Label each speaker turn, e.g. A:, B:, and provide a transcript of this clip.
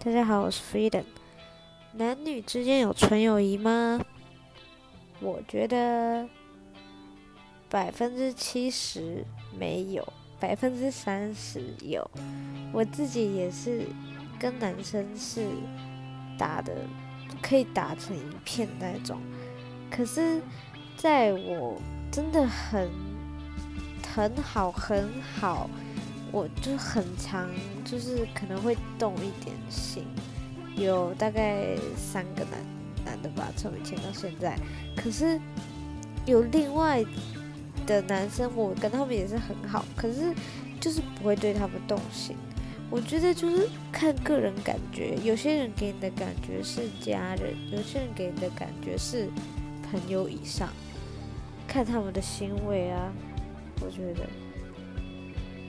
A: 大家好，我是 Freedom。男女之间有纯友谊吗？我觉得百分之七十没有，百分之三十有。我自己也是跟男生是打的，可以打成一片那种。可是，在我真的很很好很好，我就很常就是可能会动一点心。有大概三个男男的吧，从以前到现在。可是有另外的男生，我跟他们也是很好，可是就是不会对他们动心。我觉得就是看个人感觉，有些人给你的感觉是家人，有些人给你的感觉是朋友以上，看他们的行为啊，我觉得。